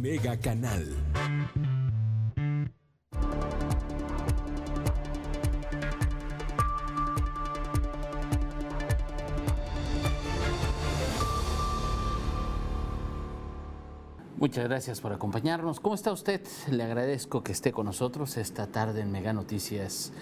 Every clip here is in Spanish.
Mega Canal. Muchas gracias por acompañarnos. ¿Cómo está usted? Le agradezco que esté con nosotros esta tarde en Mega Noticias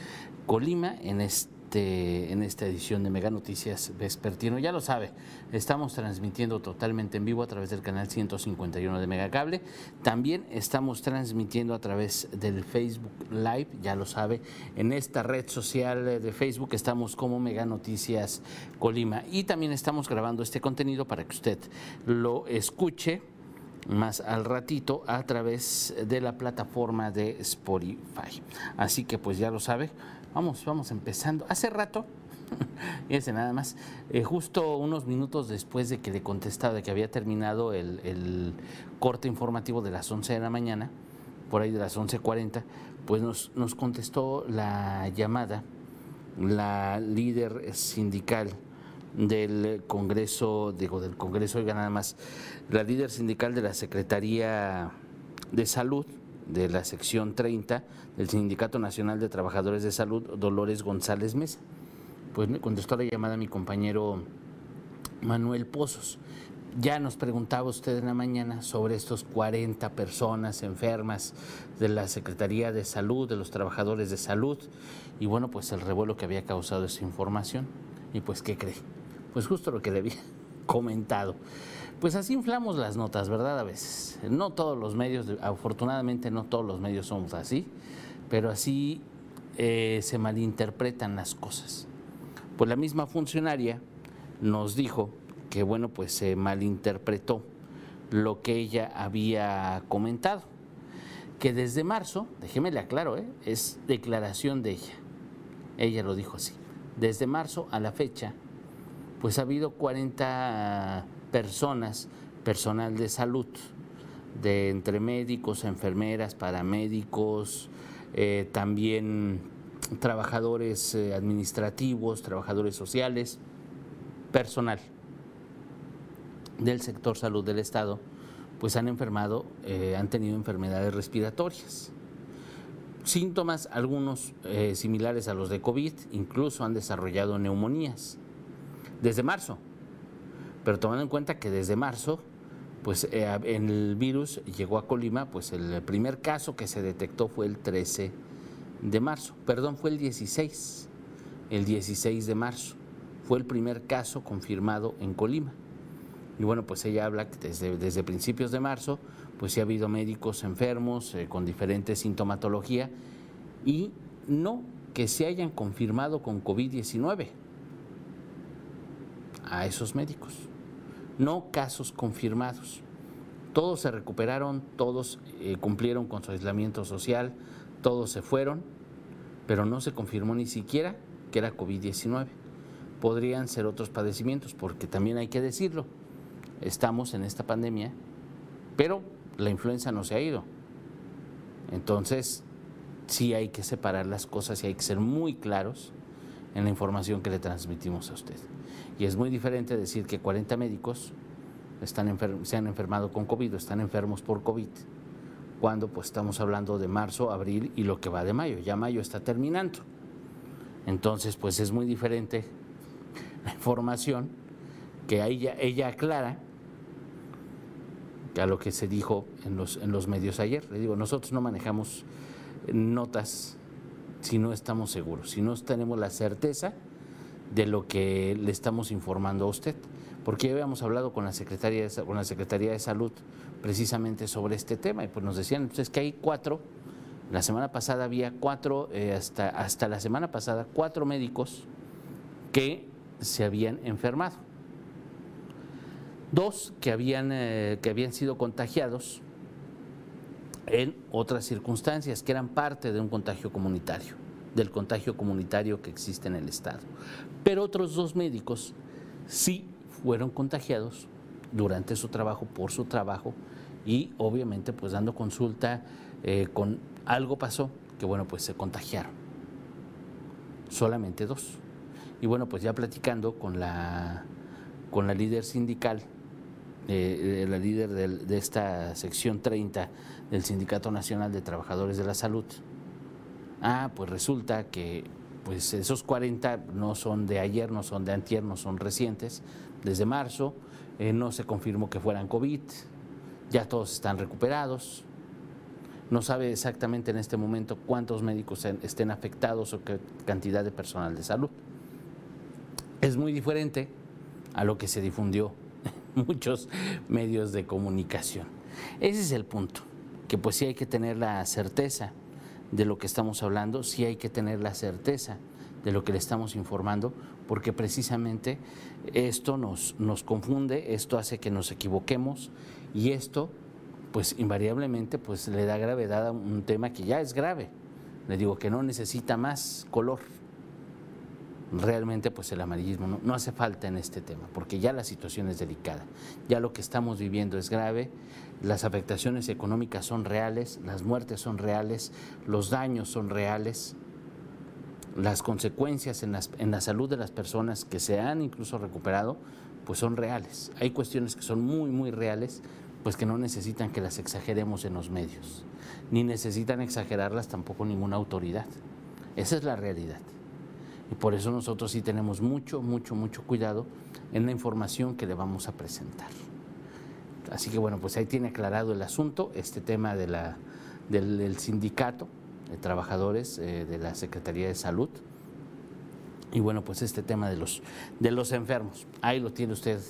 Colima, en este en esta edición de Mega Noticias Vespertino. Ya lo sabe, estamos transmitiendo totalmente en vivo a través del canal 151 de Megacable. También estamos transmitiendo a través del Facebook Live, ya lo sabe, en esta red social de Facebook estamos como Mega Noticias Colima. Y también estamos grabando este contenido para que usted lo escuche más al ratito a través de la plataforma de Spotify. Así que pues ya lo sabe, vamos, vamos empezando. Hace rato, ese nada más, eh, justo unos minutos después de que le contestaba de que había terminado el, el, corte informativo de las 11 de la mañana, por ahí de las 11.40, pues nos, nos contestó la llamada la líder sindical del Congreso, digo, del Congreso, oiga nada más, la líder sindical de la Secretaría de Salud, de la sección 30 del Sindicato Nacional de Trabajadores de Salud, Dolores González Mesa. Pues me contestó la llamada mi compañero Manuel Pozos. Ya nos preguntaba usted en la mañana sobre estos 40 personas enfermas de la Secretaría de Salud, de los trabajadores de salud, y bueno, pues el revuelo que había causado esa información. Y pues, ¿qué cree? Pues justo lo que le había comentado. Pues así inflamos las notas, ¿verdad? A veces. No todos los medios, afortunadamente no todos los medios somos así, pero así eh, se malinterpretan las cosas. Pues la misma funcionaria nos dijo que, bueno, pues se malinterpretó lo que ella había comentado. Que desde marzo, déjeme le aclaro, ¿eh? es declaración de ella. Ella lo dijo así. Desde marzo a la fecha, pues ha habido 40 personas, personal de salud, de entre médicos, enfermeras, paramédicos, eh, también trabajadores eh, administrativos, trabajadores sociales, personal del sector salud del Estado, pues han enfermado, eh, han tenido enfermedades respiratorias. Síntomas, algunos similares a los de COVID, incluso han desarrollado neumonías desde marzo. Pero tomando en cuenta que desde marzo, pues eh, el virus llegó a Colima, pues el primer caso que se detectó fue el 13 de marzo, perdón, fue el 16, el 16 de marzo, fue el primer caso confirmado en Colima. Y bueno, pues ella habla que desde, desde principios de marzo, pues sí ha habido médicos enfermos eh, con diferente sintomatología y no que se hayan confirmado con COVID-19 a esos médicos, no casos confirmados. Todos se recuperaron, todos eh, cumplieron con su aislamiento social, todos se fueron, pero no se confirmó ni siquiera que era COVID-19. Podrían ser otros padecimientos, porque también hay que decirlo, estamos en esta pandemia, pero la influenza no se ha ido. Entonces, sí hay que separar las cosas y hay que ser muy claros en la información que le transmitimos a usted. Y es muy diferente decir que 40 médicos están se han enfermado con COVID o están enfermos por COVID, cuando pues estamos hablando de marzo, abril y lo que va de mayo. Ya mayo está terminando. Entonces, pues es muy diferente la información que ella, ella aclara a lo que se dijo en los, en los medios ayer. Le digo, nosotros no manejamos notas si no estamos seguros, si no tenemos la certeza de lo que le estamos informando a usted. Porque ya habíamos hablado con la Secretaría de, con la Secretaría de Salud precisamente sobre este tema y pues nos decían entonces que hay cuatro, la semana pasada había cuatro, eh, hasta, hasta la semana pasada, cuatro médicos que se habían enfermado. Dos que habían, eh, que habían sido contagiados en otras circunstancias, que eran parte de un contagio comunitario, del contagio comunitario que existe en el Estado. Pero otros dos médicos sí fueron contagiados durante su trabajo, por su trabajo, y obviamente pues dando consulta eh, con algo pasó, que bueno, pues se contagiaron. Solamente dos. Y bueno, pues ya platicando con la, con la líder sindical eh, la líder de esta sección 30 del Sindicato Nacional de Trabajadores de la Salud. Ah, pues resulta que pues esos 40 no son de ayer, no son de antier, no son recientes, desde marzo, eh, no se confirmó que fueran COVID, ya todos están recuperados, no sabe exactamente en este momento cuántos médicos estén afectados o qué cantidad de personal de salud. Es muy diferente a lo que se difundió muchos medios de comunicación. Ese es el punto, que pues sí hay que tener la certeza de lo que estamos hablando, sí hay que tener la certeza de lo que le estamos informando, porque precisamente esto nos, nos confunde, esto hace que nos equivoquemos y esto pues invariablemente pues le da gravedad a un tema que ya es grave. Le digo que no necesita más color. Realmente pues el amarillismo no, hace falta en este tema, porque ya la situación es delicada. Ya lo que estamos viviendo es grave, las afectaciones económicas son reales, las muertes son reales, los daños son reales, las consecuencias en, en la salud de las personas que se han incluso recuperado, pues son reales. Hay cuestiones que son muy, muy reales, pues que no necesitan que las exageremos en los medios, ni necesitan exagerarlas tampoco ninguna autoridad. Esa es la realidad. Y por eso nosotros sí tenemos mucho, mucho, mucho cuidado en la información que le vamos a presentar. Así que bueno, pues ahí tiene aclarado el asunto, este tema de la, del, sindicato de trabajadores eh, de la Secretaría de Salud. Y bueno, pues este tema de los, de los enfermos, ahí lo tiene usted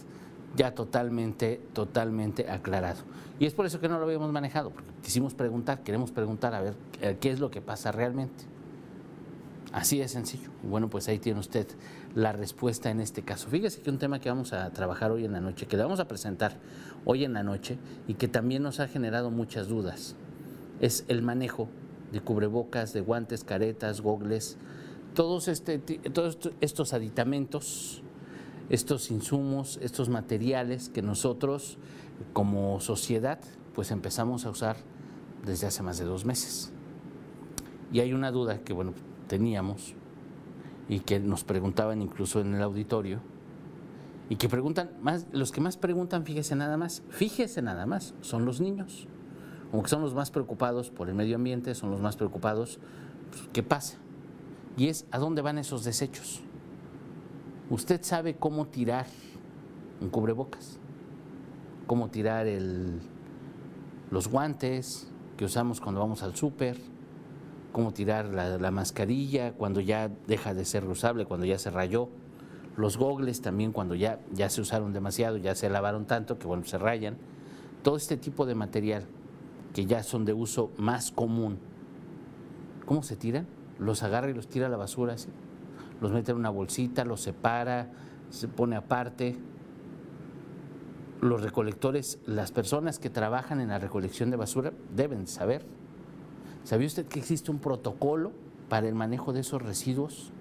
ya totalmente, totalmente aclarado. Y es por eso que no lo habíamos manejado, porque quisimos preguntar, queremos preguntar a ver eh, qué es lo que pasa realmente. Así de sencillo. bueno, pues ahí tiene usted la respuesta en este caso. Fíjese que un tema que vamos a trabajar hoy en la noche, que le vamos a presentar hoy en la noche y que también nos ha generado muchas dudas, es el manejo de cubrebocas, de guantes, caretas, gogles, todos, este, todos estos aditamentos estos insumos, estos materiales que nosotros como sociedad pues empezamos a usar desde hace más de dos meses. Y hay una duda que bueno, teníamos y que nos preguntaban incluso en el auditorio y que preguntan, más, los que más preguntan, fíjese nada más, fíjese nada más, son los niños, como que son los más preocupados por el medio ambiente, son los más preocupados, pues, ¿qué pasa? Y es, ¿a dónde van esos desechos? Usted sabe cómo tirar un cubrebocas, cómo tirar los guantes que usamos cuando vamos al súper, cómo tirar la, mascarilla cuando ya deja de ser reusable, cuando ya se rayó, los gogles también cuando ya, ya se usaron demasiado, ya se lavaron tanto que bueno, se rayan, todo este tipo de material que ya son de uso más común, ¿cómo se tiran? Los agarra y los tira a la basura los mete en una bolsita, los separa, se pone aparte. Los recolectores, las personas que trabajan en la recolección de basura deben saber. ¿Sabía usted que existe un protocolo para el manejo de esos residuos?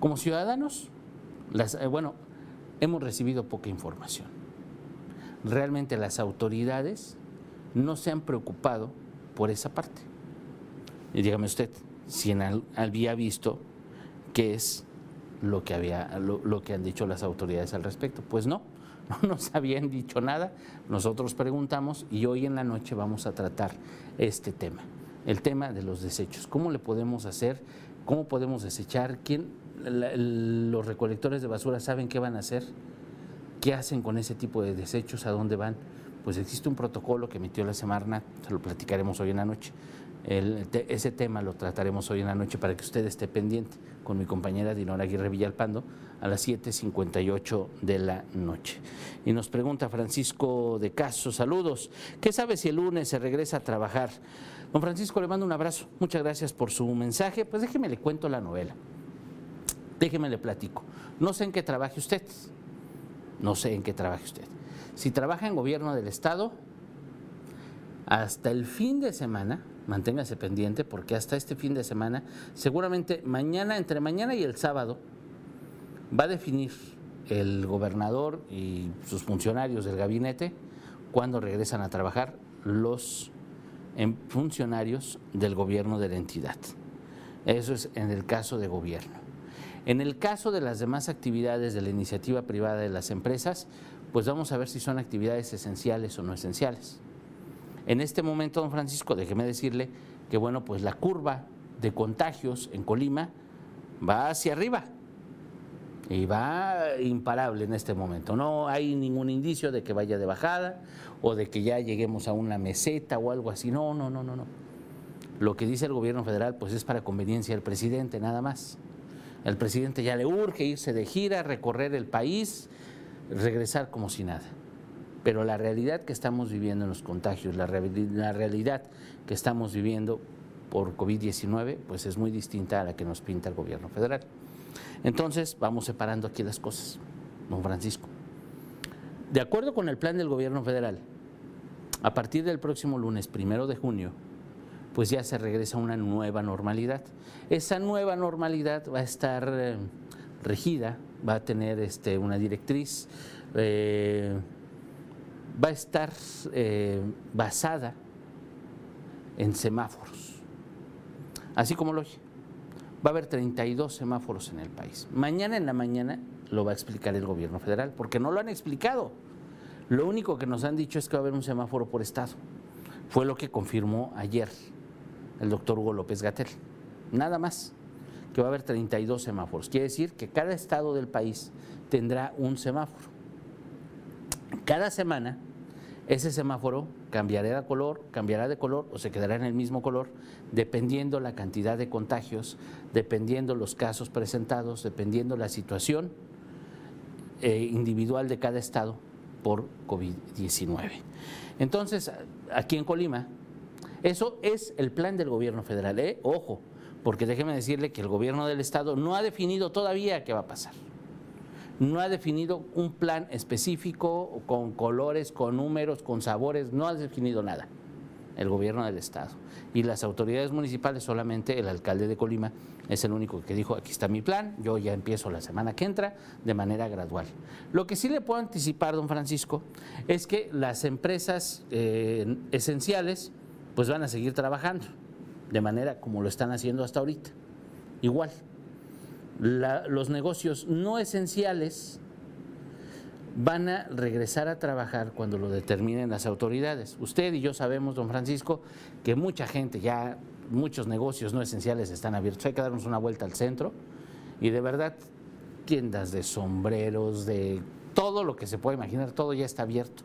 Como ciudadanos, eh, bueno, hemos recibido poca información. Realmente las autoridades no se han preocupado por esa parte. Y dígame usted, si había visto qué es lo que, había, lo, que han dicho las autoridades al respecto. Pues no, no nos habían dicho nada, nosotros preguntamos y hoy en la noche vamos a tratar este tema, el tema de los desechos. ¿Cómo le podemos hacer? ¿Cómo podemos desechar? ¿Quién, los recolectores de basura saben qué van a hacer? ¿Qué hacen con ese tipo de desechos? ¿A dónde van? Pues existe un protocolo que emitió la Semarnat, se lo platicaremos hoy en la noche, ese tema lo trataremos hoy en la noche para que usted esté pendiente con mi compañera Dinora Aguirre Villalpando a las 7.58 de la noche. Y nos pregunta Francisco de Caso, saludos, ¿qué sabe si el lunes se regresa a trabajar? Don Francisco, le mando un abrazo, muchas gracias por su mensaje, pues déjeme le cuento la novela, déjeme le platico. No sé en qué trabaje usted, no sé en qué trabaje usted. Si trabaja en gobierno del Estado, hasta el fin de semana, manténgase pendiente porque hasta este fin de semana, seguramente mañana, entre mañana y el sábado, va a definir el gobernador y sus funcionarios del gabinete cuando regresan a trabajar los em, funcionarios del gobierno de la entidad. Eso es en el caso de gobierno. En el caso de las demás actividades de la iniciativa privada de las empresas, pues vamos a ver si son actividades esenciales o no esenciales. En este momento, don Francisco, déjeme decirle que, bueno, pues la curva de contagios en Colima va hacia arriba y va imparable en este momento. No hay ningún indicio de que vaya de bajada o de que ya lleguemos a una meseta o algo así. No, no, no, no, no. Lo que dice el gobierno federal pues es para conveniencia del presidente, nada más. El presidente ya le urge irse de gira, recorrer el país, regresar como si nada. Pero la realidad que estamos viviendo en los contagios, la, la realidad que estamos viviendo por COVID-19, pues es muy distinta a la que nos pinta el gobierno federal. Entonces, vamos separando aquí las cosas, don Francisco. De acuerdo con el plan del gobierno federal, a partir del próximo lunes, primero de junio, pues ya se regresa a una nueva normalidad. Esa nueva normalidad va a estar eh, regida, va a tener este, una directriz, eh, va a estar eh, basada en semáforos, así como lo oye va a haber 32 semáforos en el país. Mañana en la mañana lo va a explicar el gobierno federal, porque no lo han explicado. Lo único que nos han dicho es que va a haber un semáforo por estado. Fue lo que confirmó ayer el doctor Hugo López Gatel. Nada más, que va a haber 32 semáforos. Quiere decir que cada estado del país tendrá un semáforo. Cada semana ese semáforo cambiará de color, cambiará de color o se quedará en el mismo color, dependiendo la cantidad de contagios, dependiendo los casos presentados, dependiendo la situación eh, individual de cada estado por COVID-19. Entonces, aquí en Colima, eso es el plan del gobierno federal. ¿eh? Ojo, porque déjeme decirle que el gobierno del estado no ha definido todavía qué va a pasar no ha definido un plan específico con colores, con números, con sabores, no ha definido nada el gobierno del estado. Y las autoridades municipales, solamente el alcalde de Colima es el único que dijo, aquí está mi plan, yo ya empiezo la semana que entra de manera gradual. Lo que sí le puedo anticipar, don Francisco, es que las empresas eh, esenciales pues van a seguir trabajando de manera como lo están haciendo hasta ahorita, igual los negocios no esenciales van a regresar a trabajar cuando lo determinen las autoridades. Usted y yo sabemos, don Francisco, que mucha gente ya, muchos negocios no esenciales están abiertos. Hay que darnos una vuelta al centro y de verdad, tiendas de sombreros, de todo lo que se puede imaginar, todo ya está abierto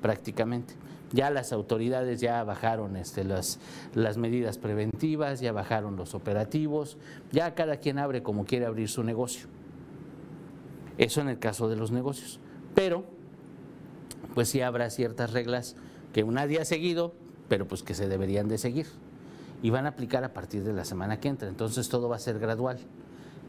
prácticamente. Ya las autoridades ya bajaron este, las, las medidas preventivas, ya bajaron los operativos, ya cada quien abre como quiere abrir su negocio. Eso en el caso de los negocios. Pero, pues sí habrá ciertas reglas que nadie ha seguido, pero pues que se deberían de seguir. Y van a aplicar a partir de la semana que entra. Entonces todo va a ser gradual.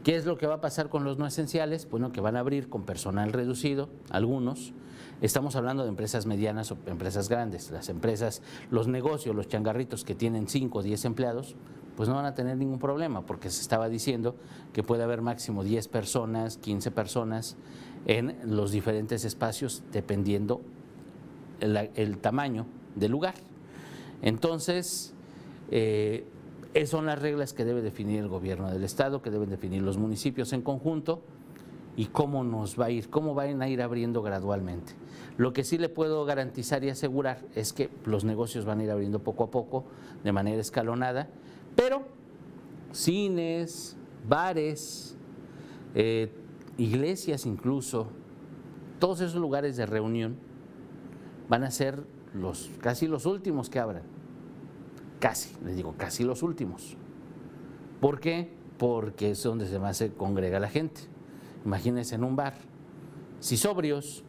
¿Qué es lo que va a pasar con los no esenciales? Bueno, que van a abrir con personal reducido, algunos, Estamos hablando de empresas medianas o empresas grandes. Las empresas, los negocios, los changarritos que tienen 5 o 10 empleados, pues no van a tener ningún problema porque se estaba diciendo que puede haber máximo 10 personas, 15 personas en los diferentes espacios dependiendo el, tamaño del lugar. Entonces, eh, esas son las reglas que debe definir el gobierno del Estado, que deben definir los municipios en conjunto y cómo nos va a ir, cómo van a ir abriendo gradualmente. Lo que sí le puedo garantizar y asegurar es que los negocios van a ir abriendo poco a poco, de manera escalonada, pero cines, bares, eh, iglesias incluso, todos esos lugares de reunión van a ser los, casi los últimos que abran. Casi, les digo, casi los últimos. ¿Por qué? Porque es donde se más se congrega la gente. Imagínense en un bar. Si sobrios,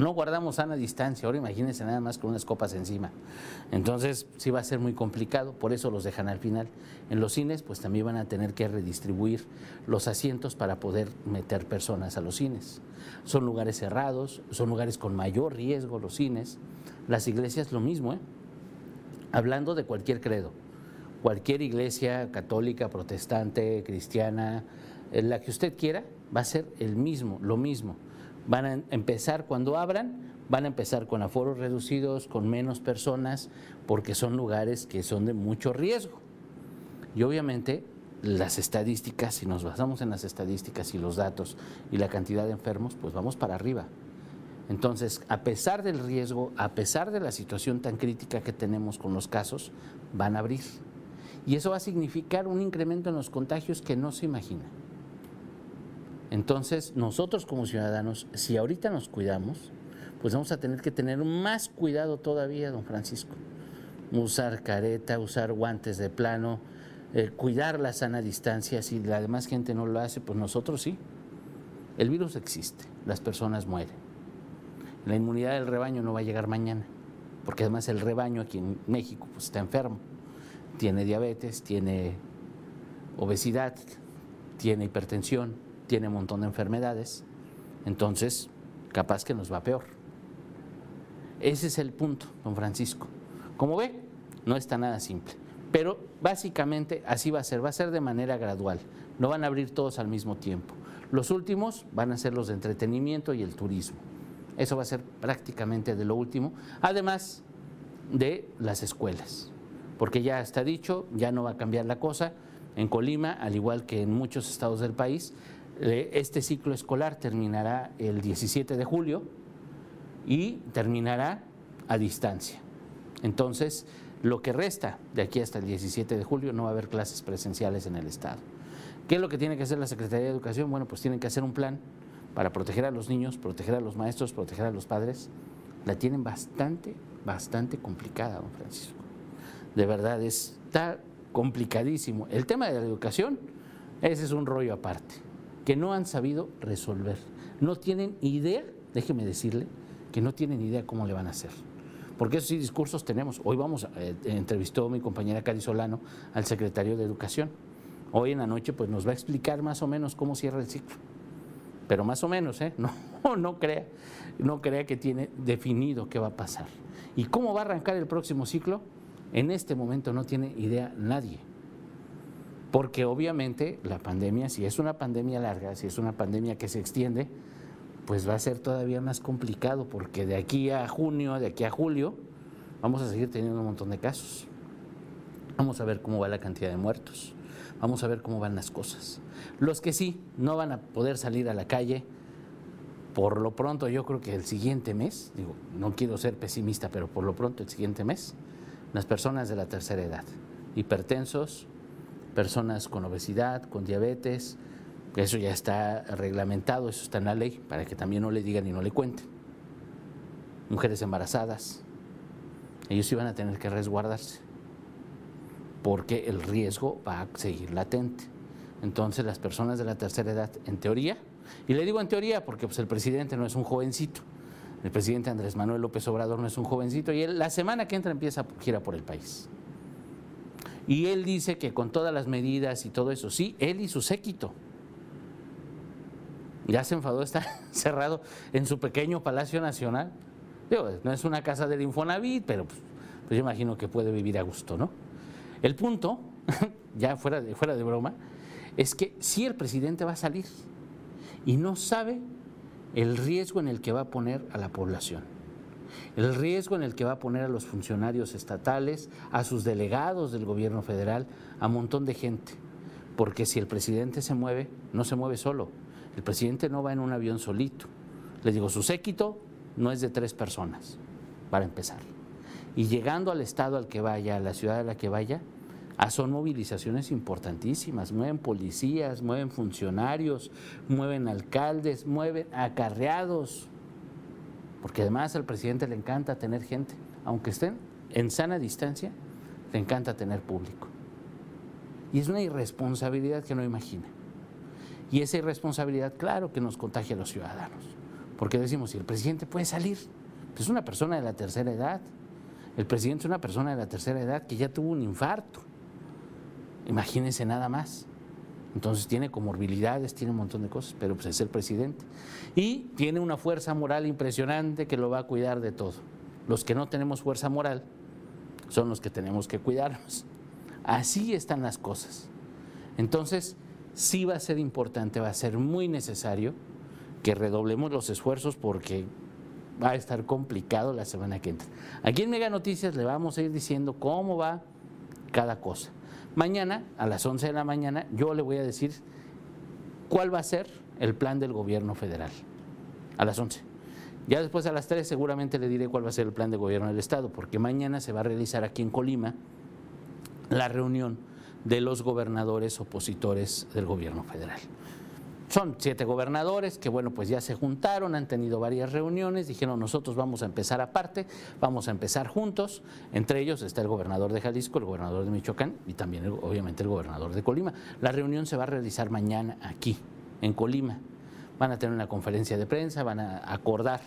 no guardamos sana distancia, ahora imagínense nada más con unas copas encima. Entonces sí va a ser muy complicado, por eso los dejan al final. En los cines pues también van a tener que redistribuir los asientos para poder meter personas a los cines. Son lugares cerrados, son lugares con mayor riesgo los cines. Las iglesias lo mismo, ¿eh? hablando de cualquier credo. Cualquier iglesia católica, protestante, cristiana, la que usted quiera, va a ser el mismo, lo mismo Van a empezar cuando abran, van a empezar con aforos reducidos, con menos personas, porque son lugares que son de mucho riesgo. Y obviamente las estadísticas, si nos basamos en las estadísticas y los datos y la cantidad de enfermos, pues vamos para arriba. Entonces, a pesar del riesgo, a pesar de la situación tan crítica que tenemos con los casos, van a abrir. Y eso va a significar un incremento en los contagios que no se imagina. Entonces, nosotros como ciudadanos, si ahorita nos cuidamos, pues vamos a tener que tener más cuidado todavía, don Francisco. Usar careta, usar guantes de plano, eh, cuidar la sana distancia. Si la demás gente no lo hace, pues nosotros sí. El virus existe, las personas mueren. La inmunidad del rebaño no va a llegar mañana, porque además el rebaño aquí en México pues, está enfermo. Tiene diabetes, tiene obesidad, tiene hipertensión, tiene un montón de enfermedades. Entonces, capaz que nos va peor. Ese es el punto, don Francisco. Como ve, no está nada simple. Pero básicamente así va a ser, va a ser de manera gradual. No van a abrir todos al mismo tiempo. Los últimos van a ser los de entretenimiento y el turismo. Eso va a ser prácticamente de lo último, además de las escuelas, porque ya está dicho, ya no va a cambiar la cosa. En Colima, al igual que en muchos estados del país, este ciclo escolar terminará el 17 de julio y terminará a distancia. Entonces, lo que resta de aquí hasta el 17 de julio no va a haber clases presenciales en el estado. ¿Qué es lo que tiene que hacer la Secretaría de Educación? Bueno, pues tienen que hacer un plan para proteger a los niños, proteger a los maestros, proteger a los padres. La tienen bastante, bastante complicada, don Francisco. De verdad, está complicadísimo. El tema de la educación, ese es un rollo aparte, que no han sabido resolver. No tienen idea, déjeme decirle, que no tienen idea cómo le van a hacer. Porque esos sí discursos tenemos. Hoy vamos, eh, entrevistó mi compañera Cari Solano al secretario de Educación Hoy en la noche pues nos va a explicar más o menos cómo cierra el ciclo. Pero más o menos, ¿eh? No, no crea, no crea que tiene definido qué va a pasar. ¿Y cómo va a arrancar el próximo ciclo? En este momento no tiene idea nadie. Porque obviamente la pandemia, si es una pandemia larga, si es una pandemia que se extiende, pues va a ser todavía más complicado, porque de aquí a junio, de aquí a julio, vamos a seguir teniendo un montón de casos. Vamos a ver cómo va la cantidad de muertos. Vamos a ver cómo van las cosas. Los que sí no van a poder salir a la calle, por lo pronto yo creo que el siguiente mes, digo, no quiero ser pesimista, pero por lo pronto el siguiente mes, las personas de la tercera edad, hipertensos, personas con obesidad, con diabetes, eso ya está reglamentado, eso está en la ley, para que también no le digan y no le cuenten. Mujeres embarazadas, ellos iban a tener que resguardarse porque el riesgo va a seguir latente. Entonces las personas de la tercera edad, en teoría, y le digo en teoría porque pues, el presidente no es un jovencito, el presidente Andrés Manuel López Obrador no es un jovencito, y él la semana que entra empieza a gira por el país. Y él dice que con todas las medidas y todo eso, sí, él y su séquito. Ya se enfadó, está cerrado en su pequeño Palacio Nacional. no es una casa del Infonavit, pero pues, pues yo imagino que puede vivir a gusto, ¿no? El punto, ya fuera de, fuera de broma, es que si el presidente va a salir y no sabe el riesgo en el que va a poner a la población, el riesgo en el que va a poner a los funcionarios estatales, a sus delegados del gobierno federal, a un montón de gente. Porque si el presidente se mueve, no se mueve solo. El presidente no va en un avión solito. Le digo, su séquito no es de tres personas, para empezar y llegando al estado al que vaya, a la ciudad a la que vaya, ah, son movilizaciones importantísimas, mueven policías, mueven funcionarios, mueven alcaldes, mueven acarreados, porque además al presidente le encanta tener gente, aunque estén en sana distancia, le encanta tener público. Y es una irresponsabilidad que no imagina. Y esa irresponsabilidad, claro que nos contagia a los ciudadanos, porque decimos, si el presidente puede salir, pues es una persona de la tercera edad, el presidente es una persona de la tercera edad que ya tuvo un infarto. Imagínense nada más. Entonces tiene comorbilidades, tiene un montón de cosas, pero pues es el presidente. Y tiene una fuerza moral impresionante que lo va a cuidar de todo. Los que no tenemos fuerza moral son los que tenemos que cuidarnos. Así están las cosas. Entonces, sí va a ser importante, va a ser muy necesario que redoblemos los esfuerzos porque va a estar complicado la semana que entra. Aquí en Mega Noticias le vamos a ir diciendo cómo va cada cosa. Mañana, a las 11 de la mañana, yo le voy a decir cuál va a ser el plan del gobierno federal. A las 11. Ya después a las 3 seguramente le diré cuál va a ser el plan de gobierno del Estado, porque mañana se va a realizar aquí en Colima la reunión de los gobernadores opositores del gobierno federal. Son siete gobernadores que, bueno, pues ya se juntaron, han tenido varias reuniones, dijeron nosotros vamos a empezar aparte, vamos a empezar juntos. Entre ellos está el gobernador de Jalisco, el gobernador de Michoacán y también, obviamente, el gobernador de Colima. La reunión se va a realizar mañana aquí, en Colima van a tener una conferencia de prensa, van a acordar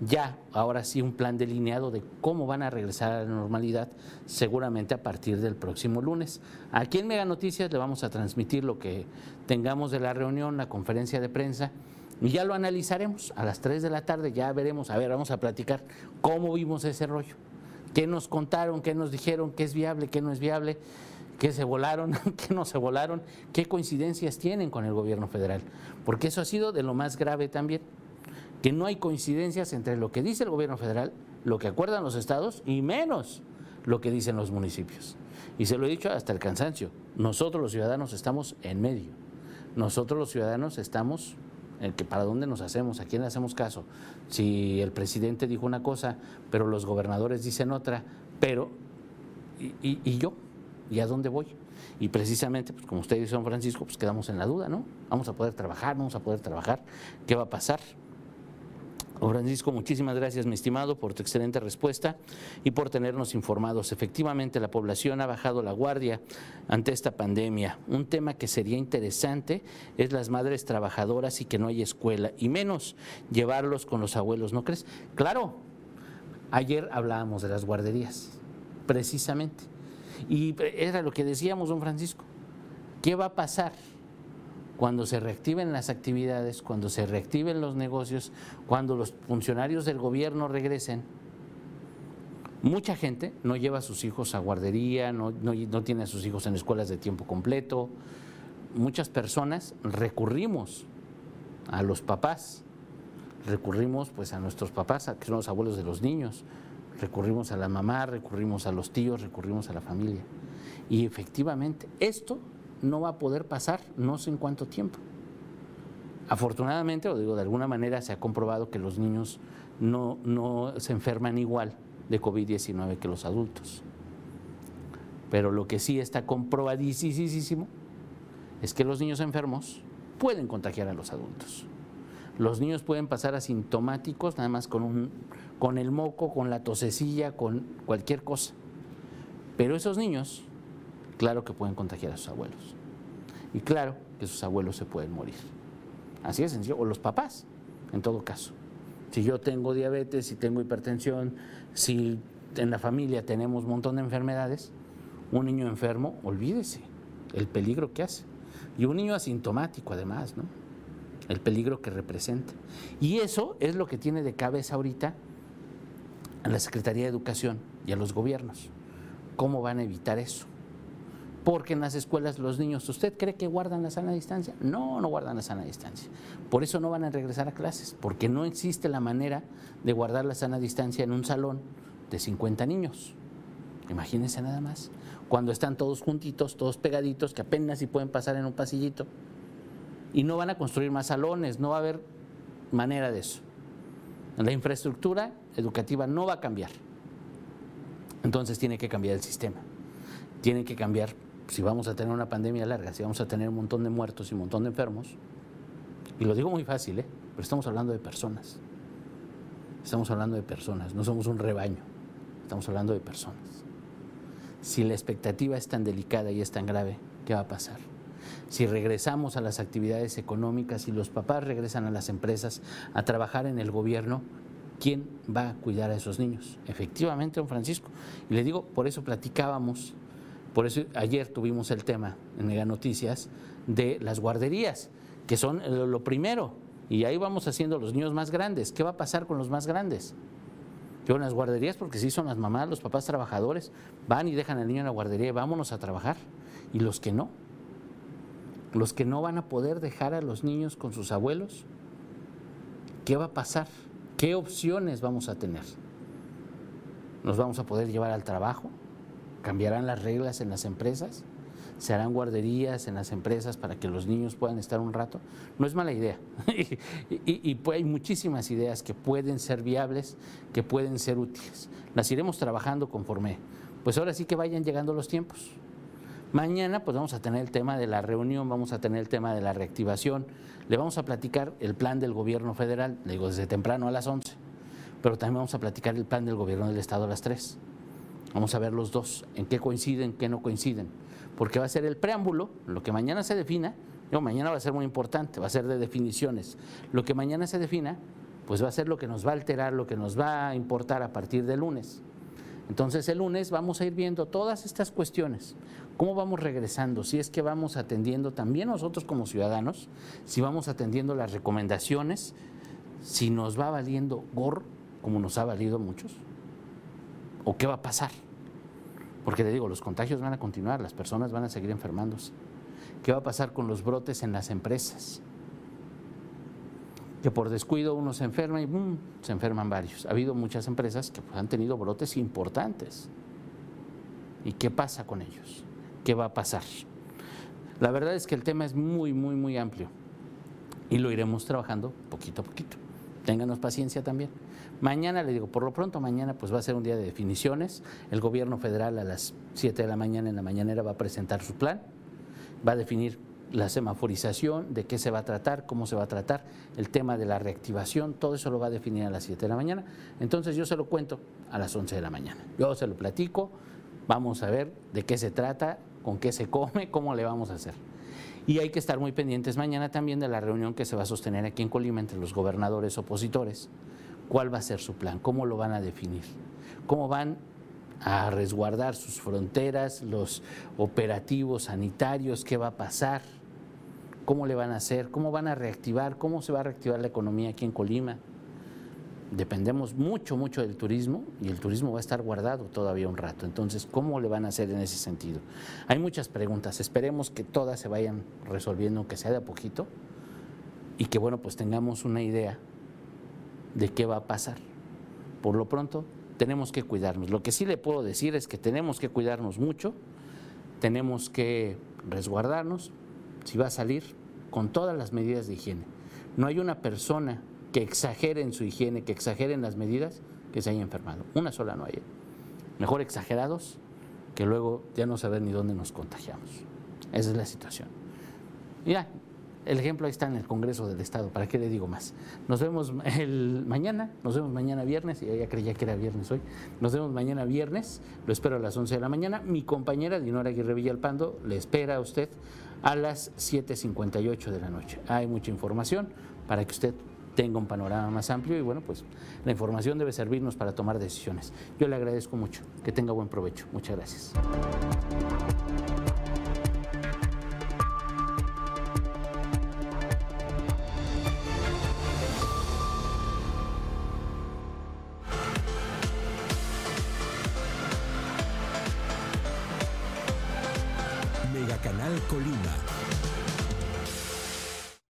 ya, ahora sí, un plan delineado de cómo van a regresar a la normalidad, seguramente a partir del próximo lunes. Aquí en Mega Noticias le vamos a transmitir lo que tengamos de la reunión, la conferencia de prensa, y ya lo analizaremos. A las 3 de la tarde, ya veremos, a ver, vamos a platicar cómo vimos ese rollo, qué nos contaron, qué nos dijeron, qué es viable, qué no es viable qué se volaron, qué no se volaron, qué coincidencias tienen con el gobierno federal. Porque eso ha sido de lo más grave también, que no hay coincidencias entre lo que dice el gobierno federal, lo que acuerdan los estados y menos lo que dicen los municipios. Y se lo he dicho hasta el cansancio, nosotros los ciudadanos estamos en medio, nosotros los ciudadanos estamos en que para dónde nos hacemos, a quién le hacemos caso. Si el presidente dijo una cosa, pero los gobernadores dicen otra, pero, y yo? ¿Y a dónde voy? Y precisamente, pues como usted dice, San Francisco, pues quedamos en la duda, ¿no? Vamos a poder trabajar, vamos a poder trabajar. ¿Qué va a pasar? Don Francisco, muchísimas gracias, mi estimado, por tu excelente respuesta y por tenernos informados. Efectivamente, la población ha bajado la guardia ante esta pandemia. Un tema que sería interesante es las madres trabajadoras y que no hay escuela, y menos llevarlos con los abuelos, ¿no crees? Claro, ayer hablábamos de las guarderías, precisamente. Y era lo que decíamos, don Francisco. ¿Qué va a pasar cuando se reactiven las actividades, cuando se reactiven los negocios, cuando los funcionarios del gobierno regresen? Mucha gente no lleva a sus hijos a guardería, no, no tiene a sus hijos en escuelas de tiempo completo. Muchas personas recurrimos a los papás, recurrimos pues a nuestros papás, que son los abuelos de los niños, recurrimos a la mamá, recurrimos a los tíos, recurrimos a la familia. Y efectivamente, esto no va a poder pasar no sé en cuánto tiempo. Afortunadamente, o digo, de alguna manera se ha comprobado que los niños no, no se enferman igual de COVID-19 que los adultos. Pero lo que sí está comprobadísimo es que los niños enfermos pueden contagiar a los adultos. Los niños pueden pasar asintomáticos nada más con un con el moco, con la tosecilla, con cualquier cosa. Pero esos niños, claro que pueden contagiar a sus abuelos. Y claro que sus abuelos se pueden morir. Así es sencillo. O los papás, en todo caso. Si yo tengo diabetes, si tengo hipertensión, si en la familia tenemos un montón de enfermedades, un niño enfermo, olvídese el peligro que hace. Y un niño asintomático además, ¿no? El peligro que representa. Y eso es lo que tiene de cabeza ahorita a la Secretaría de Educación y a los gobiernos. ¿Cómo van a evitar eso? Porque en las escuelas los niños, ¿usted cree que guardan la sana distancia? No, no guardan la sana distancia. Por eso no van a regresar a clases, porque no existe la manera de guardar la sana distancia en un salón de 50 niños. Imagínense nada más. Cuando están todos juntitos, todos pegaditos, que apenas si pueden pasar en un pasillito. Y no van a construir más salones, no va a haber manera de eso. La infraestructura educativa no va a cambiar. Entonces tiene que cambiar el sistema. Tiene que cambiar, si vamos a tener una pandemia larga, si vamos a tener un montón de muertos y un montón de enfermos, y lo digo muy fácil, ¿eh? pero estamos hablando de personas. Estamos hablando de personas, no somos un rebaño, estamos hablando de personas. Si la expectativa es tan delicada y es tan grave, ¿qué va a pasar? Si regresamos a las actividades económicas, si los papás regresan a las empresas a trabajar en el gobierno, ¿quién va a cuidar a esos niños? Efectivamente, don Francisco. Y le digo, por eso platicábamos, por eso ayer tuvimos el tema en Mega Noticias de las guarderías, que son lo primero. Y ahí vamos haciendo los niños más grandes. ¿Qué va a pasar con los más grandes? Yo en las guarderías, porque sí son las mamás, los papás trabajadores, van y dejan al niño en la guardería y vámonos a trabajar. Y los que no, los que no van a poder dejar a los niños con sus abuelos, ¿qué va a pasar? ¿Qué opciones vamos a tener? ¿Nos vamos a poder llevar al trabajo? ¿Cambiarán las reglas en las empresas? se harán guarderías en las empresas para que los niños puedan estar un rato. No es mala idea. y, pues hay muchísimas ideas que pueden ser viables, que pueden ser útiles. Las iremos trabajando conforme. Pues ahora sí que vayan llegando los tiempos. Mañana pues vamos a tener el tema de la reunión, vamos a tener el tema de la reactivación, le vamos a platicar el plan del gobierno federal, le digo desde temprano a las 11, pero también vamos a platicar el plan del gobierno del estado a las 3. Vamos a ver los dos, en qué coinciden, qué no coinciden, porque va a ser el preámbulo, lo que mañana se defina, no, mañana va a ser muy importante, va a ser de definiciones. Lo que mañana se defina, pues va a ser lo que nos va a alterar, lo que nos va a importar a partir del lunes. Entonces el lunes vamos a ir viendo todas estas cuestiones, cómo vamos regresando, si es que vamos atendiendo también nosotros como ciudadanos, si vamos atendiendo las recomendaciones, si nos va valiendo gorro, como nos ha valido muchos, o qué va a pasar. Porque le digo, los contagios van a continuar, las personas van a seguir enfermándose. ¿Qué va a pasar con los brotes en las empresas? que por descuido uno se enferma y ¡bum! se enferman varios. Ha habido muchas empresas que han tenido brotes importantes. ¿Y qué pasa con ellos? ¿Qué va a pasar? La verdad es que el tema es muy, muy, muy amplio y lo iremos trabajando poquito a poquito. Ténganos paciencia también. Mañana, le digo, por lo pronto mañana pues va a ser un día de definiciones. El gobierno federal a las 7 de la mañana en la mañanera va a presentar su plan, va a definir la semaforización, de qué se va a tratar, cómo se va a tratar, el tema de la reactivación, todo eso lo va a definir a las 7 de la mañana. Entonces yo se lo cuento a las 11 de la mañana. Yo se lo platico, vamos a ver de qué se trata, con qué se come, cómo le vamos a hacer. Y hay que estar muy pendientes mañana también de la reunión que se va a sostener aquí en Colima entre los gobernadores opositores. ¿Cuál va a ser su plan? ¿Cómo lo van a definir? ¿Cómo van a resguardar sus fronteras, los operativos sanitarios? ¿Qué va a pasar? cómo le van a hacer, cómo van a reactivar, cómo se va a reactivar la economía aquí en Colima. Dependemos mucho, mucho del turismo y el turismo va a estar guardado todavía un rato. Entonces, ¿cómo le van a hacer en ese sentido? Hay muchas preguntas, esperemos que todas se vayan resolviendo, aunque sea de a poquito, y que, bueno, pues tengamos una idea de qué va a pasar. Por lo pronto, tenemos que cuidarnos. Lo que sí le puedo decir es que tenemos que cuidarnos mucho, tenemos que resguardarnos, si va a salir, con todas las medidas de higiene. No hay una persona que exagere en su higiene, que exagere en las medidas, que se haya enfermado. Una sola no hay. Mejor exagerados que luego ya no saber ni dónde nos contagiamos. Esa es la situación. Mira, el ejemplo ahí está en el Congreso del Estado, ¿para qué le digo más? Nos vemos el mañana, nos vemos mañana viernes, y ya creía que era viernes hoy, nos vemos mañana viernes, lo espero a las 11 de la mañana. Mi compañera Dinora Aguirre Villalpando le espera a usted a las 7.58 de la noche. Hay mucha información para que usted tenga un panorama más amplio y bueno, pues la información debe servirnos para tomar decisiones. Yo le agradezco mucho, que tenga buen provecho. Muchas gracias. Canal Colima.